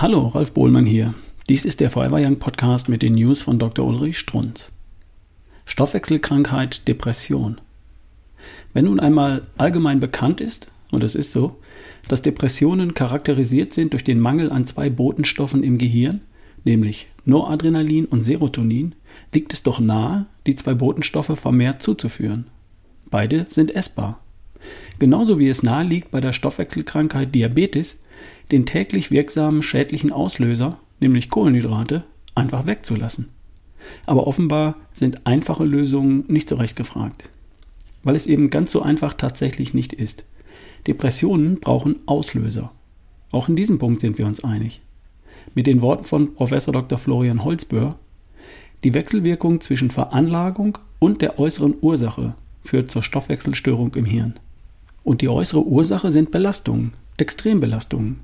Hallo, Ralf Bohlmann hier. Dies ist der Forever Young Podcast mit den News von Dr. Ulrich Strunz. Stoffwechselkrankheit, Depression. Wenn nun einmal allgemein bekannt ist, und es ist so, dass Depressionen charakterisiert sind durch den Mangel an zwei Botenstoffen im Gehirn, nämlich Noradrenalin und Serotonin, liegt es doch nahe, die zwei Botenstoffe vermehrt zuzuführen. Beide sind essbar. Genauso wie es nahe liegt bei der Stoffwechselkrankheit Diabetes, den täglich wirksamen schädlichen Auslöser, nämlich Kohlenhydrate, einfach wegzulassen. Aber offenbar sind einfache Lösungen nicht so recht gefragt. Weil es eben ganz so einfach tatsächlich nicht ist. Depressionen brauchen Auslöser. Auch in diesem Punkt sind wir uns einig. Mit den Worten von Prof. Dr. Florian Holzböhr, die Wechselwirkung zwischen Veranlagung und der äußeren Ursache führt zur Stoffwechselstörung im Hirn. Und die äußere Ursache sind Belastungen, Extrembelastungen,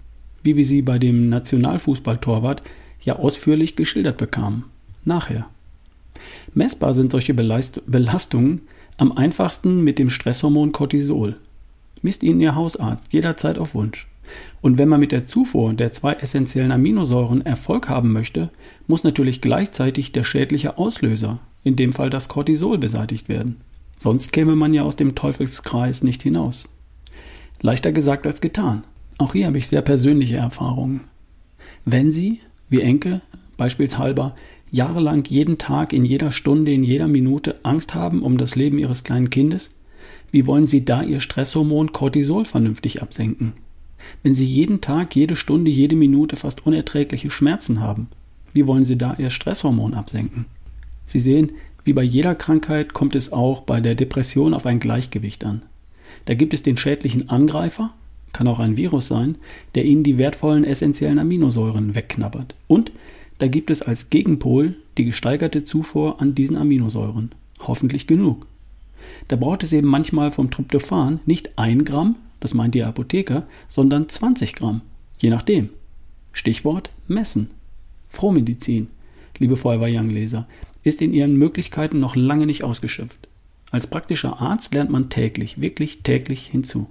wie wir sie bei dem Nationalfußballtorwart ja ausführlich geschildert bekamen. Nachher. Messbar sind solche Belastungen am einfachsten mit dem Stresshormon Cortisol. Misst Ihnen Ihr Hausarzt jederzeit auf Wunsch. Und wenn man mit der Zufuhr der zwei essentiellen Aminosäuren Erfolg haben möchte, muss natürlich gleichzeitig der schädliche Auslöser, in dem Fall das Cortisol, beseitigt werden. Sonst käme man ja aus dem Teufelskreis nicht hinaus. Leichter gesagt als getan. Auch hier habe ich sehr persönliche Erfahrungen. Wenn Sie, wie Enke, beispielshalber, jahrelang jeden Tag, in jeder Stunde, in jeder Minute Angst haben um das Leben Ihres kleinen Kindes, wie wollen Sie da Ihr Stresshormon Cortisol vernünftig absenken? Wenn Sie jeden Tag, jede Stunde, jede Minute fast unerträgliche Schmerzen haben, wie wollen Sie da Ihr Stresshormon absenken? Sie sehen, wie bei jeder Krankheit kommt es auch bei der Depression auf ein Gleichgewicht an. Da gibt es den schädlichen Angreifer, kann auch ein Virus sein, der ihnen die wertvollen essentiellen Aminosäuren wegknabbert. Und da gibt es als Gegenpol die gesteigerte Zufuhr an diesen Aminosäuren. Hoffentlich genug. Da braucht es eben manchmal vom Tryptophan nicht ein Gramm, das meint die Apotheker, sondern 20 Gramm. Je nachdem. Stichwort messen. Frohmedizin, liebe Feuerwehr Young-Leser, ist in ihren Möglichkeiten noch lange nicht ausgeschöpft. Als praktischer Arzt lernt man täglich, wirklich täglich hinzu.